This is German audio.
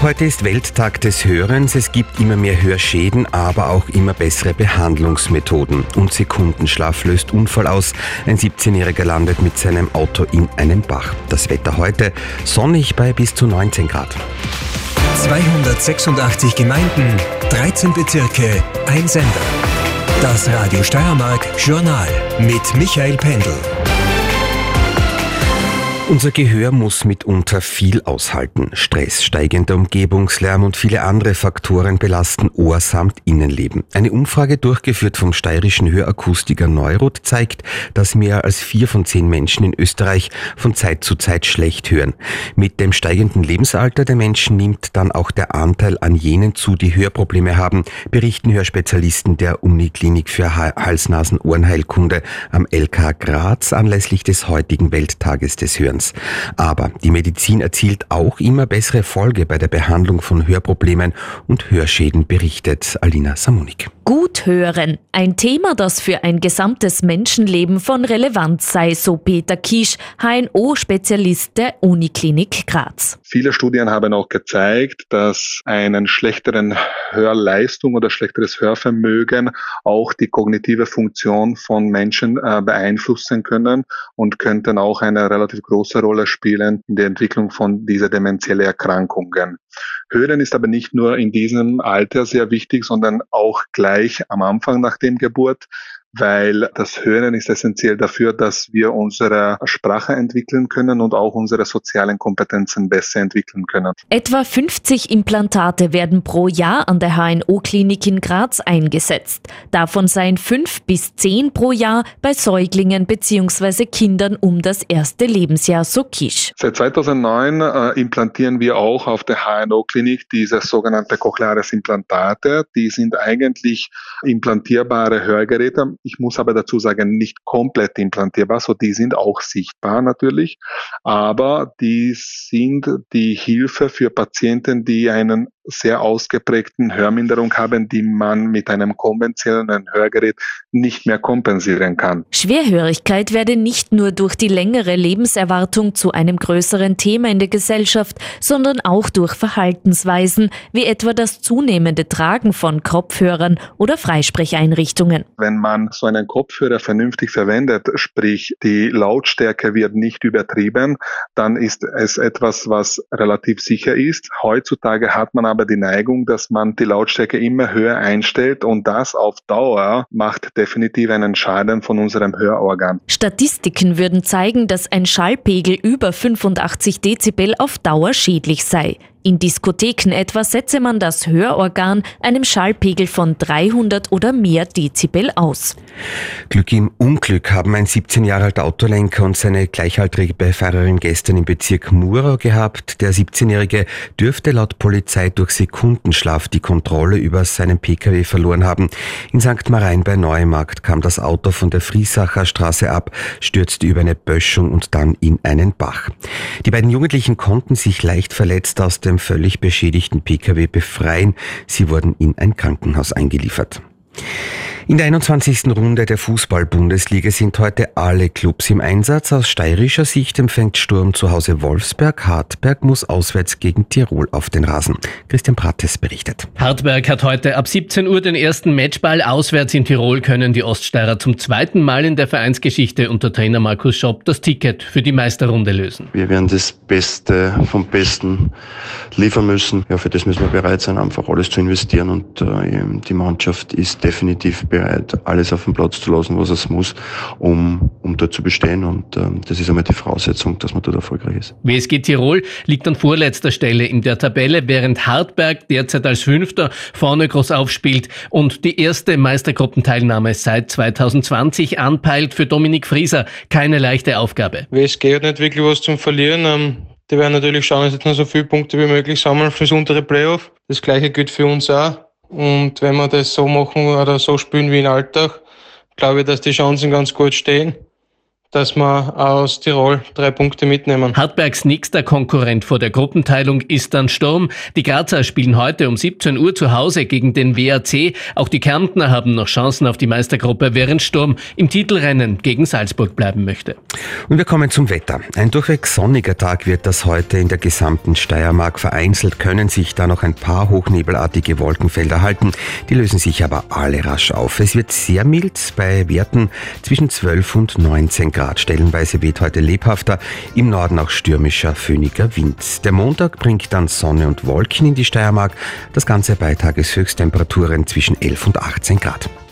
Heute ist Welttag des Hörens. Es gibt immer mehr Hörschäden, aber auch immer bessere Behandlungsmethoden. Und Sekundenschlaf löst Unfall aus. Ein 17-Jähriger landet mit seinem Auto in einem Bach. Das Wetter heute sonnig bei bis zu 19 Grad. 286 Gemeinden, 13 Bezirke, ein Sender. Das Radio Steiermark Journal mit Michael Pendel. Unser Gehör muss mitunter viel aushalten. Stress, steigender Umgebungslärm und viele andere Faktoren belasten Ohr samt Innenleben. Eine Umfrage durchgeführt vom steirischen Hörakustiker Neurot zeigt, dass mehr als vier von zehn Menschen in Österreich von Zeit zu Zeit schlecht hören. Mit dem steigenden Lebensalter der Menschen nimmt dann auch der Anteil an jenen zu, die Hörprobleme haben, berichten Hörspezialisten der Uniklinik für Hals-Nasen-Ohrenheilkunde am LK Graz anlässlich des heutigen Welttages des Hörens. Verfahrens. Aber die Medizin erzielt auch immer bessere Erfolge bei der Behandlung von Hörproblemen und Hörschäden, berichtet Alina Samonik. Gut hören, ein Thema, das für ein gesamtes Menschenleben von Relevanz sei, so Peter Kisch, HNO-Spezialist der Uniklinik Graz. Viele Studien haben auch gezeigt, dass einen schlechteren Hörleistung oder schlechteres Hörvermögen auch die kognitive Funktion von Menschen äh, beeinflussen können und könnten auch eine relativ große Rolle spielen in der Entwicklung von dieser demenziellen Erkrankungen. Hören ist aber nicht nur in diesem Alter sehr wichtig, sondern auch gleich am Anfang nach dem Geburt weil das Hören ist essentiell dafür, dass wir unsere Sprache entwickeln können und auch unsere sozialen Kompetenzen besser entwickeln können. Etwa 50 Implantate werden pro Jahr an der HNO-Klinik in Graz eingesetzt. Davon seien fünf bis zehn pro Jahr bei Säuglingen bzw. Kindern um das erste Lebensjahr, so Kisch. Seit 2009 äh, implantieren wir auch auf der HNO-Klinik diese sogenannte cochleares Implantate. Die sind eigentlich implantierbare Hörgeräte ich muss aber dazu sagen, nicht komplett implantierbar, so die sind auch sichtbar natürlich, aber die sind die Hilfe für Patienten, die einen sehr ausgeprägten Hörminderung haben, die man mit einem konventionellen Hörgerät nicht mehr kompensieren kann. Schwerhörigkeit werde nicht nur durch die längere Lebenserwartung zu einem größeren Thema in der Gesellschaft, sondern auch durch Verhaltensweisen, wie etwa das zunehmende Tragen von Kopfhörern oder Freisprecheinrichtungen. Wenn man so einen Kopfhörer vernünftig verwendet, sprich die Lautstärke wird nicht übertrieben, dann ist es etwas, was relativ sicher ist. Heutzutage hat man aber aber die Neigung, dass man die Lautstärke immer höher einstellt und das auf Dauer macht definitiv einen Schaden von unserem Hörorgan. Statistiken würden zeigen, dass ein Schallpegel über 85 Dezibel auf Dauer schädlich sei. In Diskotheken etwa setze man das Hörorgan einem Schallpegel von 300 oder mehr Dezibel aus. Glück im Unglück haben ein 17 Jahre alter Autolenker und seine gleichaltrige Beifahrerin gestern im Bezirk Murau gehabt. Der 17-Jährige dürfte laut Polizei durch Sekundenschlaf die Kontrolle über seinen Pkw verloren haben. In St. Marein bei Neumarkt kam das Auto von der Friesacher Straße ab, stürzte über eine Böschung und dann in einen Bach. Die beiden Jugendlichen konnten sich leicht verletzt aus dem völlig beschädigten Pkw befreien. Sie wurden in ein Krankenhaus eingeliefert. In der 21. Runde der Fußball-Bundesliga sind heute alle Clubs im Einsatz. Aus steirischer Sicht empfängt Sturm zu Hause Wolfsberg. Hartberg muss auswärts gegen Tirol auf den Rasen. Christian Prates berichtet. Hartberg hat heute ab 17 Uhr den ersten Matchball. Auswärts in Tirol können die Oststeirer zum zweiten Mal in der Vereinsgeschichte unter Trainer Markus Schopp das Ticket für die Meisterrunde lösen. Wir werden das Beste vom Besten liefern müssen. Ja, für das müssen wir bereit sein, einfach alles zu investieren und äh, die Mannschaft ist definitiv bereit bereit, alles auf den Platz zu lassen, was es muss, um, um dort zu bestehen. Und ähm, das ist einmal die Voraussetzung, dass man dort erfolgreich ist. WSG Tirol liegt an vorletzter Stelle in der Tabelle, während Hartberg derzeit als Fünfter vorne groß aufspielt und die erste Meistergruppenteilnahme seit 2020 anpeilt für Dominik Frieser. Keine leichte Aufgabe. WSG hat nicht wirklich was zum Verlieren. Ähm, die werden natürlich schauen, dass jetzt noch so viele Punkte wie möglich sammeln fürs untere Playoff. Das gleiche gilt für uns auch. Und wenn wir das so machen oder so spielen wie in Alltag, glaube ich, dass die Chancen ganz gut stehen. Dass wir aus Tirol drei Punkte mitnehmen. Hartbergs nächster Konkurrent vor der Gruppenteilung ist dann Sturm. Die Grazer spielen heute um 17 Uhr zu Hause gegen den WAC. Auch die Kärntner haben noch Chancen auf die Meistergruppe, während Sturm im Titelrennen gegen Salzburg bleiben möchte. Und wir kommen zum Wetter. Ein durchweg sonniger Tag wird das heute in der gesamten Steiermark. Vereinzelt können sich da noch ein paar hochnebelartige Wolkenfelder halten. Die lösen sich aber alle rasch auf. Es wird sehr mild bei Werten zwischen 12 und 19 Grad. Grad. Stellenweise weht heute lebhafter, im Norden auch stürmischer, föhniger Wind. Der Montag bringt dann Sonne und Wolken in die Steiermark. Das Ganze bei Tageshöchsttemperaturen zwischen 11 und 18 Grad.